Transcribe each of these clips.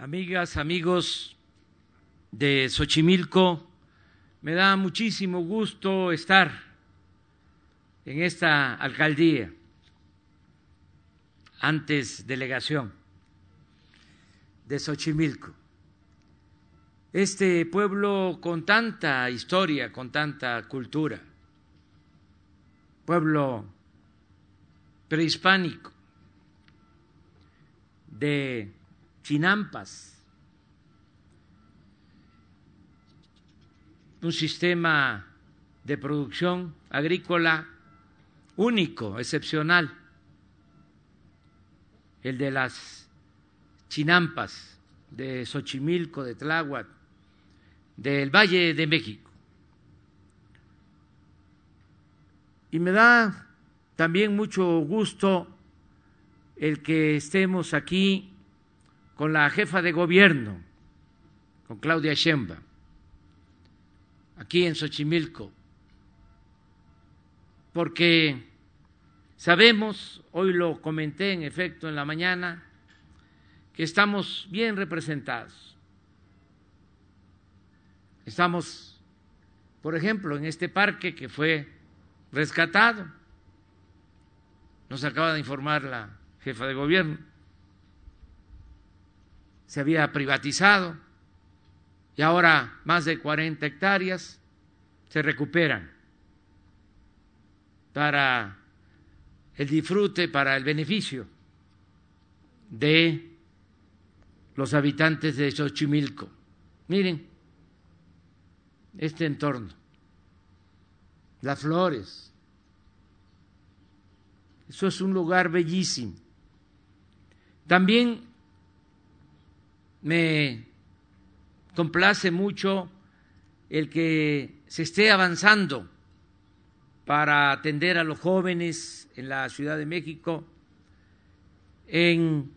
amigas, amigos de Xochimilco, me da muchísimo gusto estar en esta alcaldía, antes delegación de Xochimilco. Este pueblo con tanta historia, con tanta cultura, pueblo prehispánico, de Chinampas, un sistema de producción agrícola único, excepcional, el de las Chinampas, de Xochimilco, de Tláhuac, del Valle de México. Y me da también mucho gusto el que estemos aquí con la jefa de gobierno, con Claudia Sheinbaum, aquí en Xochimilco, porque sabemos, hoy lo comenté en efecto en la mañana, que estamos bien representados. Estamos, por ejemplo, en este parque que fue rescatado, nos acaba de informar la jefa de gobierno, se había privatizado y ahora más de 40 hectáreas se recuperan para el disfrute, para el beneficio de los habitantes de Xochimilco. Miren este entorno, las flores, eso es un lugar bellísimo. También me complace mucho el que se esté avanzando para atender a los jóvenes en la Ciudad de México, en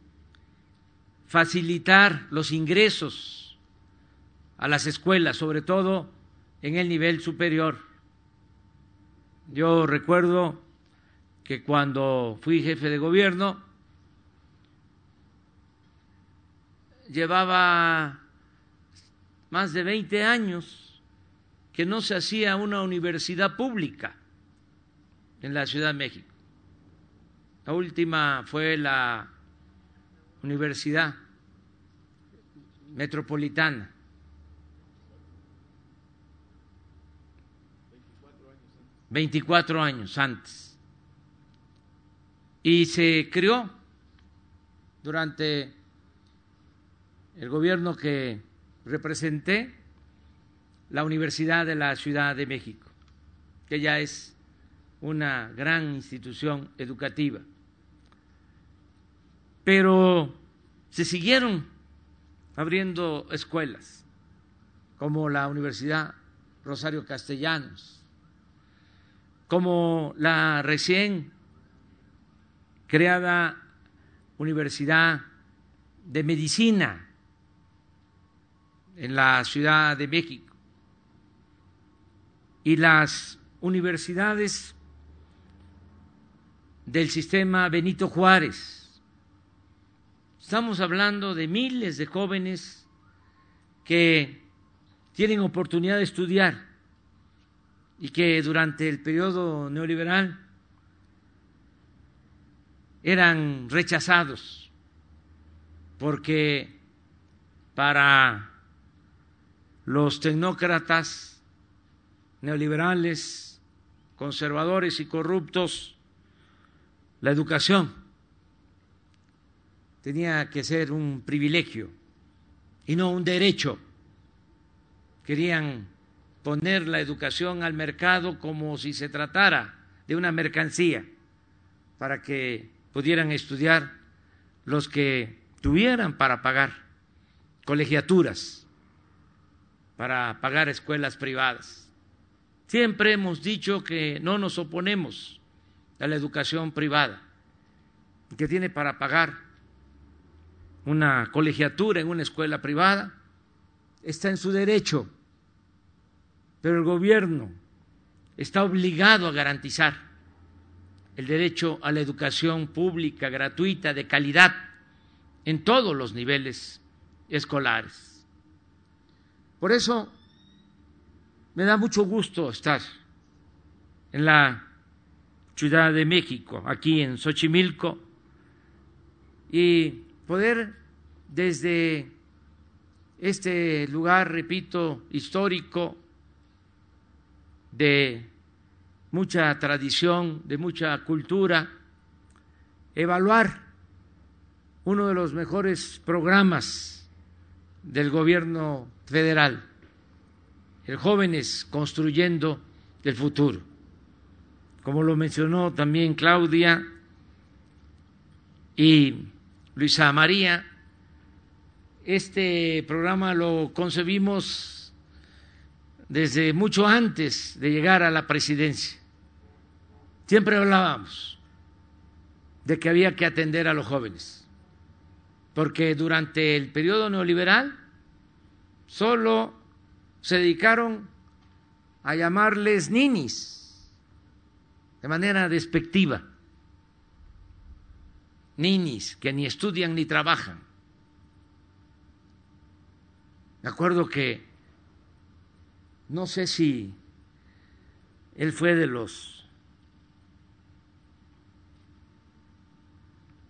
facilitar los ingresos a las escuelas, sobre todo en el nivel superior. Yo recuerdo que cuando fui jefe de gobierno, llevaba más de 20 años que no se hacía una universidad pública en la Ciudad de México. La última fue la Universidad Metropolitana. 24 años antes. Y se creó durante el gobierno que representé, la Universidad de la Ciudad de México, que ya es una gran institución educativa. Pero se siguieron abriendo escuelas, como la Universidad Rosario Castellanos, como la recién creada Universidad de Medicina en la Ciudad de México y las universidades del sistema Benito Juárez. Estamos hablando de miles de jóvenes que tienen oportunidad de estudiar y que durante el periodo neoliberal eran rechazados porque para los tecnócratas neoliberales, conservadores y corruptos, la educación tenía que ser un privilegio y no un derecho. Querían poner la educación al mercado como si se tratara de una mercancía para que pudieran estudiar los que tuvieran para pagar colegiaturas para pagar escuelas privadas. Siempre hemos dicho que no nos oponemos a la educación privada, que tiene para pagar una colegiatura en una escuela privada, está en su derecho, pero el gobierno está obligado a garantizar el derecho a la educación pública, gratuita, de calidad, en todos los niveles escolares. Por eso me da mucho gusto estar en la Ciudad de México, aquí en Xochimilco, y poder desde este lugar, repito, histórico, de mucha tradición, de mucha cultura, evaluar uno de los mejores programas del gobierno federal, el Jóvenes Construyendo el Futuro. Como lo mencionó también Claudia y Luisa María, este programa lo concebimos desde mucho antes de llegar a la presidencia. Siempre hablábamos de que había que atender a los jóvenes, porque durante el periodo neoliberal solo se dedicaron a llamarles ninis de manera despectiva, ninis que ni estudian ni trabajan. Me acuerdo que no sé si él fue de los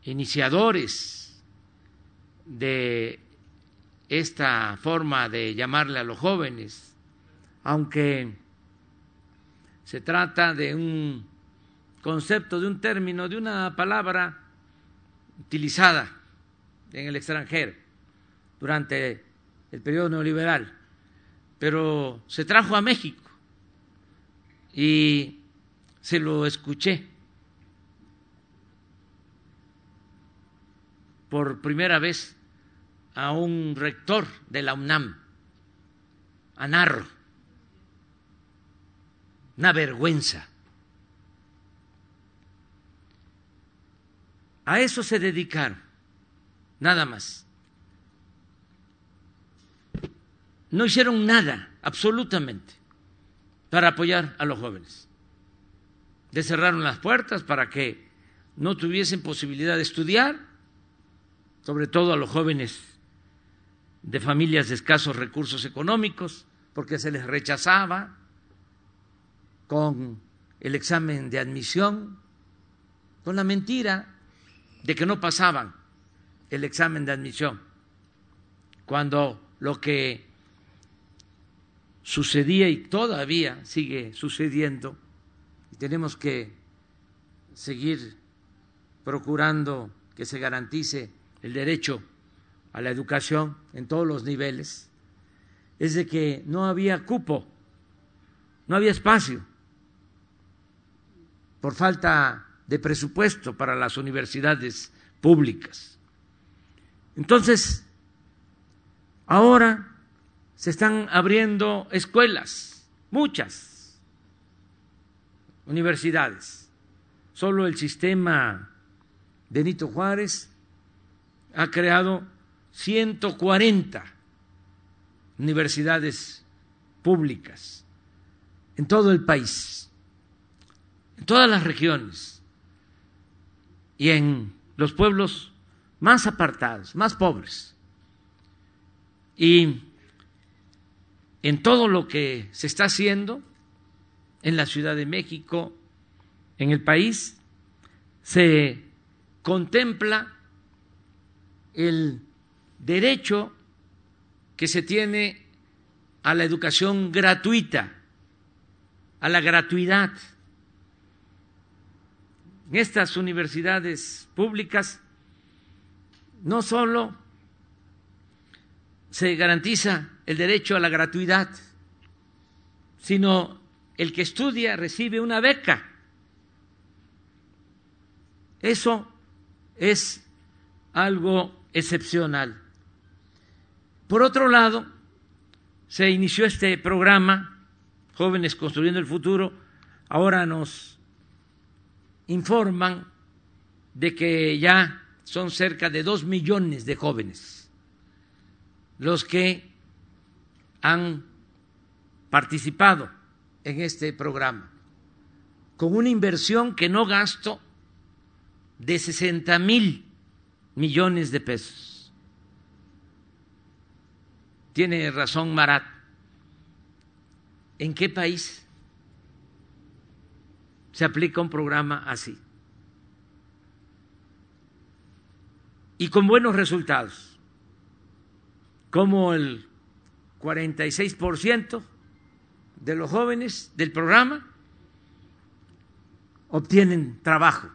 iniciadores de esta forma de llamarle a los jóvenes, aunque se trata de un concepto, de un término, de una palabra utilizada en el extranjero durante el periodo neoliberal, pero se trajo a México y se lo escuché por primera vez a un rector de la UNAM, a Narro. Una vergüenza. A eso se dedicaron, nada más. No hicieron nada, absolutamente, para apoyar a los jóvenes. Les cerraron las puertas para que no tuviesen posibilidad de estudiar sobre todo a los jóvenes de familias de escasos recursos económicos, porque se les rechazaba con el examen de admisión, con la mentira de que no pasaban el examen de admisión, cuando lo que sucedía y todavía sigue sucediendo, y tenemos que seguir procurando que se garantice el derecho a la educación en todos los niveles, es de que no había cupo, no había espacio por falta de presupuesto para las universidades públicas. Entonces, ahora se están abriendo escuelas, muchas universidades. Solo el sistema Benito Juárez ha creado 140 universidades públicas en todo el país, en todas las regiones y en los pueblos más apartados, más pobres. Y en todo lo que se está haciendo en la Ciudad de México, en el país, se contempla el derecho que se tiene a la educación gratuita, a la gratuidad. En estas universidades públicas no solo se garantiza el derecho a la gratuidad, sino el que estudia recibe una beca. Eso es algo excepcional. Por otro lado, se inició este programa, Jóvenes Construyendo el Futuro, ahora nos informan de que ya son cerca de dos millones de jóvenes los que han participado en este programa, con una inversión que no gasto de 60 mil millones de pesos. Tiene razón Marat. ¿En qué país se aplica un programa así? Y con buenos resultados, como el 46% de los jóvenes del programa obtienen trabajo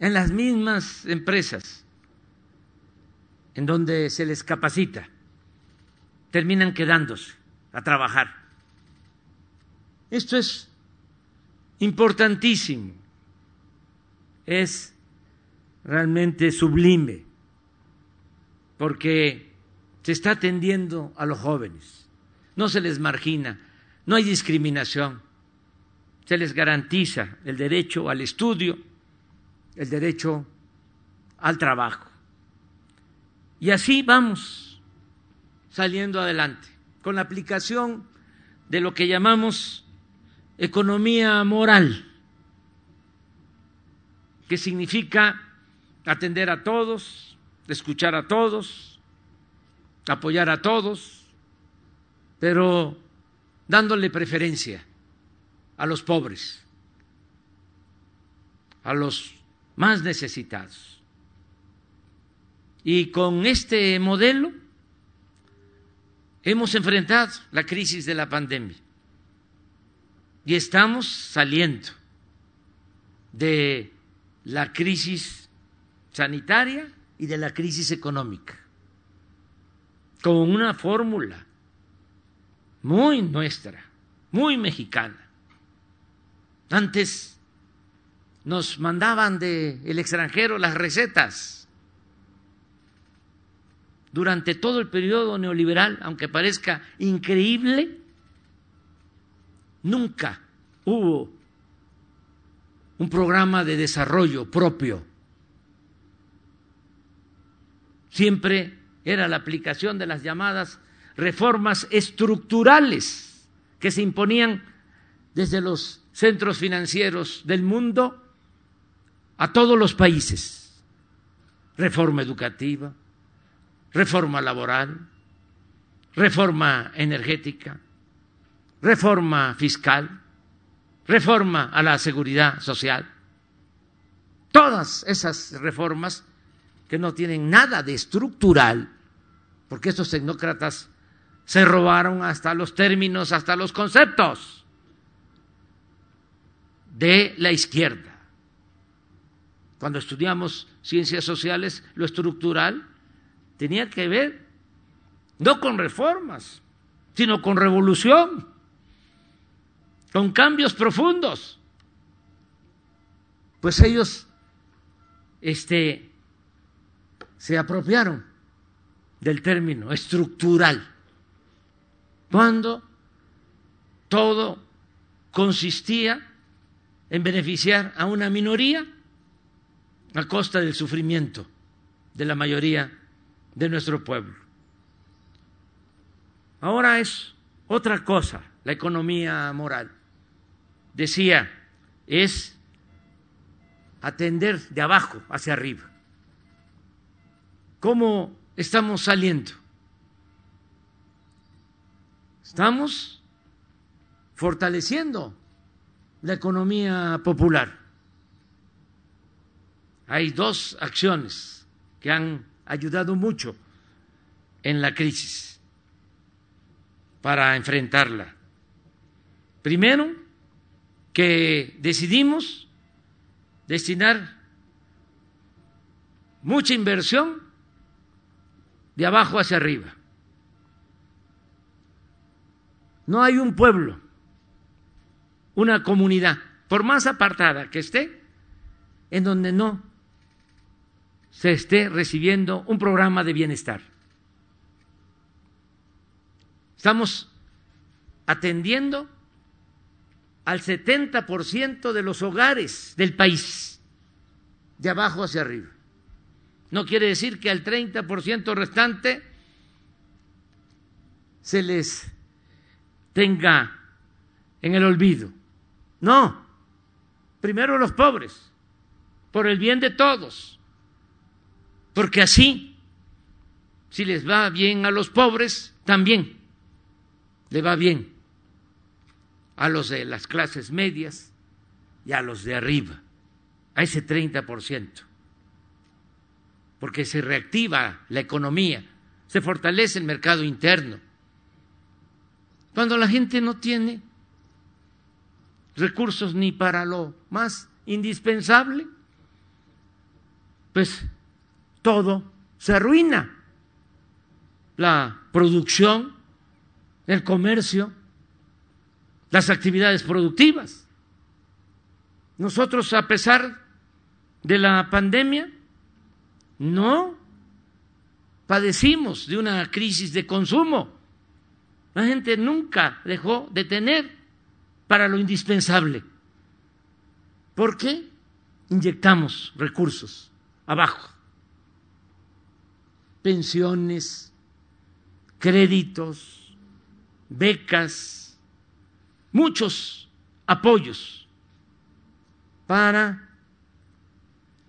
en las mismas empresas en donde se les capacita, terminan quedándose a trabajar. Esto es importantísimo, es realmente sublime, porque se está atendiendo a los jóvenes, no se les margina, no hay discriminación, se les garantiza el derecho al estudio, el derecho al trabajo. Y así vamos saliendo adelante, con la aplicación de lo que llamamos economía moral, que significa atender a todos, escuchar a todos, apoyar a todos, pero dándole preferencia a los pobres, a los más necesitados. Y con este modelo hemos enfrentado la crisis de la pandemia y estamos saliendo de la crisis sanitaria y de la crisis económica con una fórmula muy nuestra, muy mexicana. Antes nos mandaban del el extranjero las recetas. Durante todo el periodo neoliberal, aunque parezca increíble, nunca hubo un programa de desarrollo propio. Siempre era la aplicación de las llamadas reformas estructurales que se imponían desde los centros financieros del mundo a todos los países. Reforma educativa, reforma laboral, reforma energética, reforma fiscal, reforma a la seguridad social. Todas esas reformas que no tienen nada de estructural, porque estos tecnócratas se robaron hasta los términos, hasta los conceptos de la izquierda. Cuando estudiamos ciencias sociales, lo estructural tenía que ver no con reformas, sino con revolución, con cambios profundos. Pues ellos este, se apropiaron del término estructural, cuando todo consistía en beneficiar a una minoría a costa del sufrimiento de la mayoría de nuestro pueblo. Ahora es otra cosa la economía moral. Decía, es atender de abajo hacia arriba. ¿Cómo estamos saliendo? Estamos fortaleciendo la economía popular. Hay dos acciones que han ayudado mucho en la crisis para enfrentarla. Primero, que decidimos destinar mucha inversión de abajo hacia arriba. No hay un pueblo una comunidad, por más apartada que esté, en donde no se esté recibiendo un programa de bienestar. Estamos atendiendo al 70% de los hogares del país, de abajo hacia arriba. No quiere decir que al 30% restante se les tenga en el olvido. No, primero los pobres, por el bien de todos, porque así si les va bien a los pobres, también le va bien a los de las clases medias y a los de arriba, a ese 30%, porque se reactiva la economía, se fortalece el mercado interno. Cuando la gente no tiene recursos ni para lo más indispensable, pues todo se arruina. La producción, el comercio, las actividades productivas. Nosotros, a pesar de la pandemia, no padecimos de una crisis de consumo. La gente nunca dejó de tener para lo indispensable. ¿Por qué? Inyectamos recursos abajo. Pensiones, créditos, becas, muchos apoyos para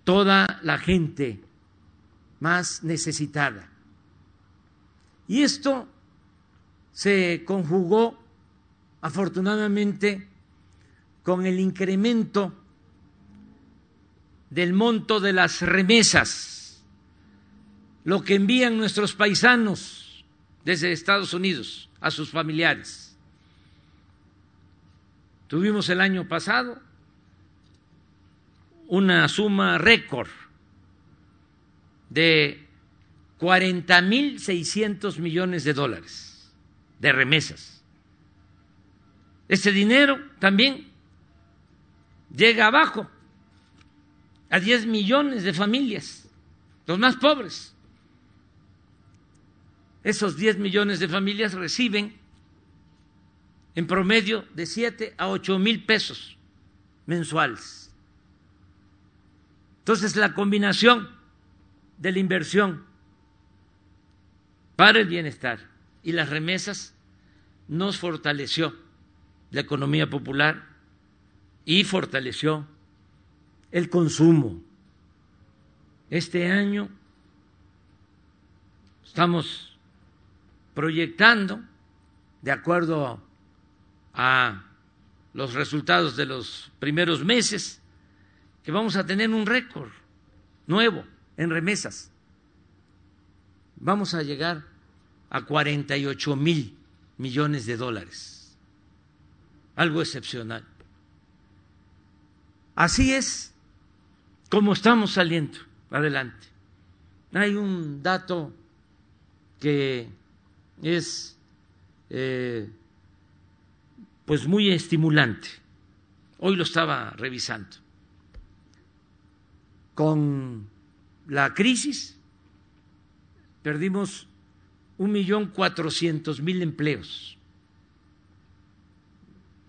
toda la gente más necesitada. Y esto se conjugó afortunadamente con el incremento del monto de las remesas, lo que envían nuestros paisanos desde Estados Unidos a sus familiares. Tuvimos el año pasado una suma récord de 40.600 millones de dólares de remesas. Este dinero también llega abajo a 10 millones de familias, los más pobres. Esos 10 millones de familias reciben en promedio de 7 a 8 mil pesos mensuales. Entonces la combinación de la inversión para el bienestar y las remesas nos fortaleció la economía popular y fortaleció el consumo. Este año estamos proyectando, de acuerdo a los resultados de los primeros meses, que vamos a tener un récord nuevo en remesas. Vamos a llegar a 48 mil millones de dólares. Algo excepcional. Así es como estamos saliendo adelante. Hay un dato que es eh, pues muy estimulante. Hoy lo estaba revisando. Con la crisis perdimos un millón cuatrocientos mil empleos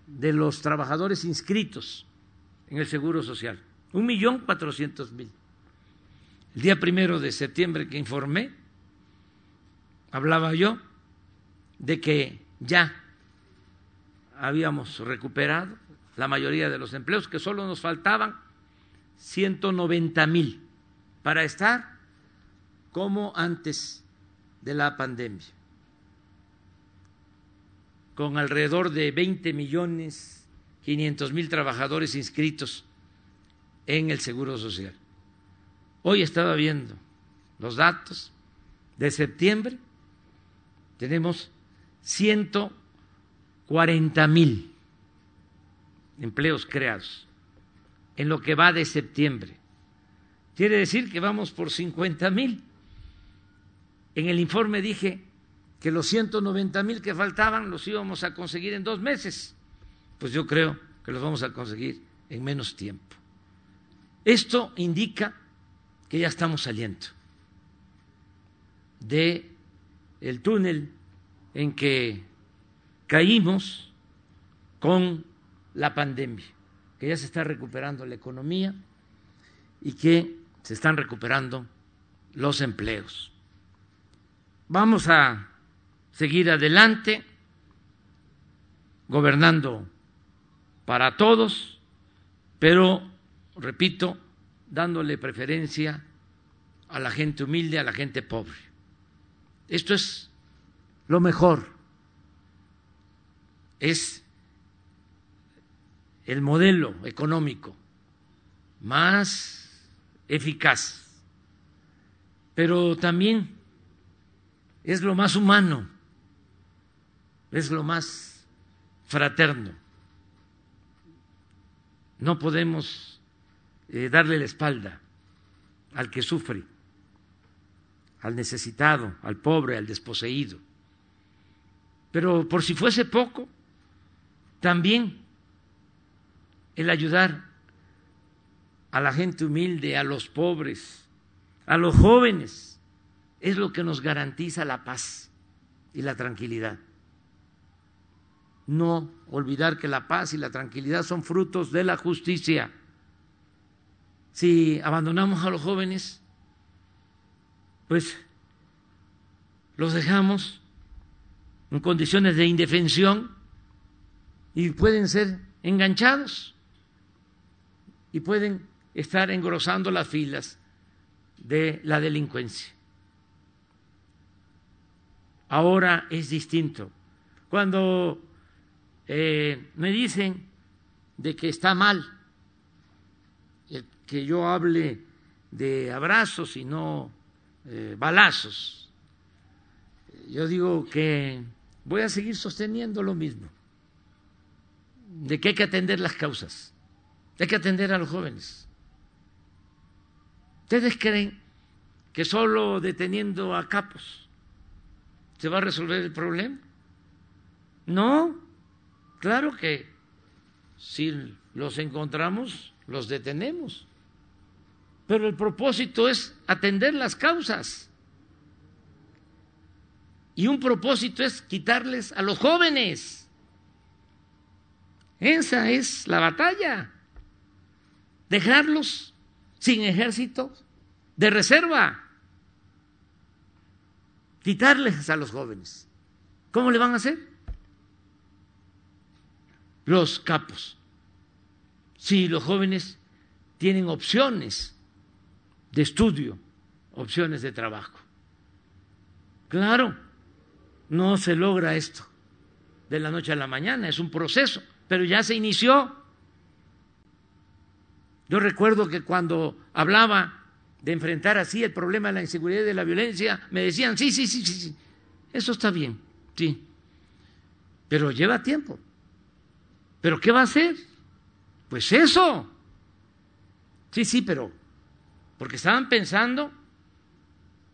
de los trabajadores inscritos en el Seguro Social. Un millón cuatrocientos mil. El día primero de septiembre que informé, hablaba yo de que ya habíamos recuperado la mayoría de los empleos, que solo nos faltaban 190 mil para estar como antes de la pandemia, con alrededor de 20 millones 500 mil trabajadores inscritos en el Seguro Social. Hoy estaba viendo los datos de septiembre, tenemos 140 mil empleos creados en lo que va de septiembre. Quiere decir que vamos por 50 mil. En el informe dije que los 190 mil que faltaban los íbamos a conseguir en dos meses. Pues yo creo que los vamos a conseguir en menos tiempo. Esto indica que ya estamos saliendo de el túnel en que caímos con la pandemia, que ya se está recuperando la economía y que se están recuperando los empleos. Vamos a seguir adelante gobernando para todos, pero repito, dándole preferencia a la gente humilde, a la gente pobre. Esto es lo mejor. Es el modelo económico más eficaz, pero también es lo más humano, es lo más fraterno. No podemos eh, darle la espalda al que sufre, al necesitado, al pobre, al desposeído. Pero por si fuese poco, también el ayudar a la gente humilde, a los pobres, a los jóvenes, es lo que nos garantiza la paz y la tranquilidad. No olvidar que la paz y la tranquilidad son frutos de la justicia. Si abandonamos a los jóvenes, pues los dejamos en condiciones de indefensión y pueden ser enganchados y pueden estar engrosando las filas de la delincuencia. Ahora es distinto. Cuando eh, me dicen de que está mal que yo hable de abrazos y no eh, balazos, yo digo que voy a seguir sosteniendo lo mismo, de que hay que atender las causas, hay que atender a los jóvenes. ¿Ustedes creen que solo deteniendo a capos se va a resolver el problema? No, claro que si los encontramos, los detenemos. Pero el propósito es atender las causas. Y un propósito es quitarles a los jóvenes. Esa es la batalla. Dejarlos sin ejército de reserva quitarles a los jóvenes. ¿Cómo le van a hacer? Los capos. Si los jóvenes tienen opciones de estudio, opciones de trabajo. Claro, no se logra esto de la noche a la mañana, es un proceso, pero ya se inició. Yo recuerdo que cuando hablaba de enfrentar así el problema de la inseguridad y de la violencia, me decían, sí, sí, sí, sí, sí, eso está bien, sí, pero lleva tiempo. ¿Pero qué va a hacer? Pues eso. Sí, sí, pero porque estaban pensando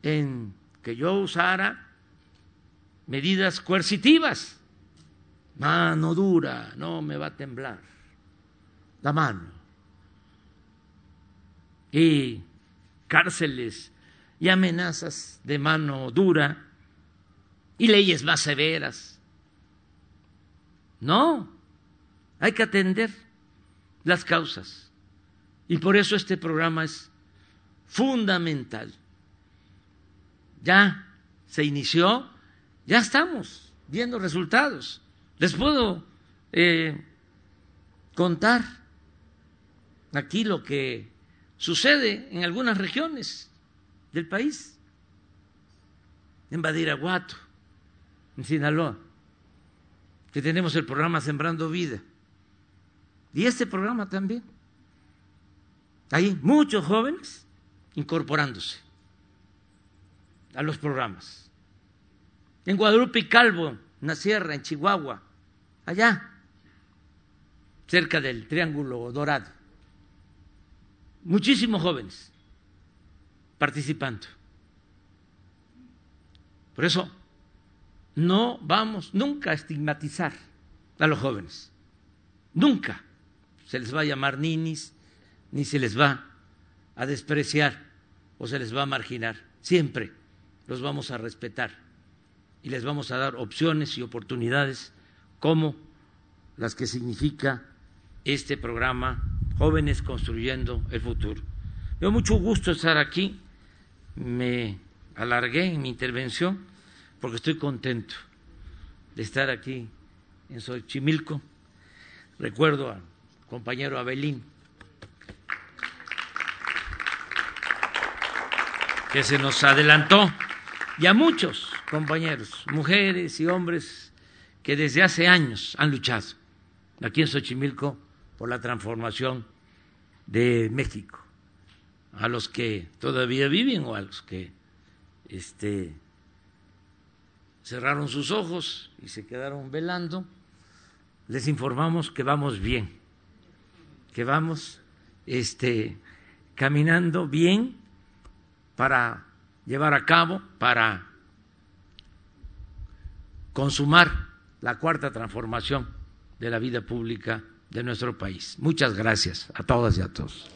en que yo usara medidas coercitivas. Mano dura, no me va a temblar la mano. Y cárceles y amenazas de mano dura y leyes más severas. No, hay que atender las causas. Y por eso este programa es fundamental. Ya se inició, ya estamos viendo resultados. Les puedo eh, contar aquí lo que Sucede en algunas regiones del país, en Badiraguato, en Sinaloa, que tenemos el programa Sembrando Vida. Y este programa también. Hay muchos jóvenes incorporándose a los programas. En Guadalupe y Calvo, en la sierra, en Chihuahua, allá, cerca del Triángulo Dorado muchísimos jóvenes participando. Por eso no vamos nunca a estigmatizar a los jóvenes. Nunca se les va a llamar ninis, ni se les va a despreciar o se les va a marginar. Siempre los vamos a respetar y les vamos a dar opciones y oportunidades como las que significa este programa Jóvenes Construyendo el Futuro. Me mucho gusto estar aquí, me alargué en mi intervención porque estoy contento de estar aquí en Xochimilco. Recuerdo al compañero Abelín, que se nos adelantó, y a muchos compañeros, mujeres y hombres que desde hace años han luchado aquí en Xochimilco por la transformación de México, a los que todavía viven o a los que este, cerraron sus ojos y se quedaron velando, les informamos que vamos bien, que vamos este, caminando bien para llevar a cabo, para consumar la cuarta transformación de la vida pública de nuestro país. Muchas gracias a todas y a todos.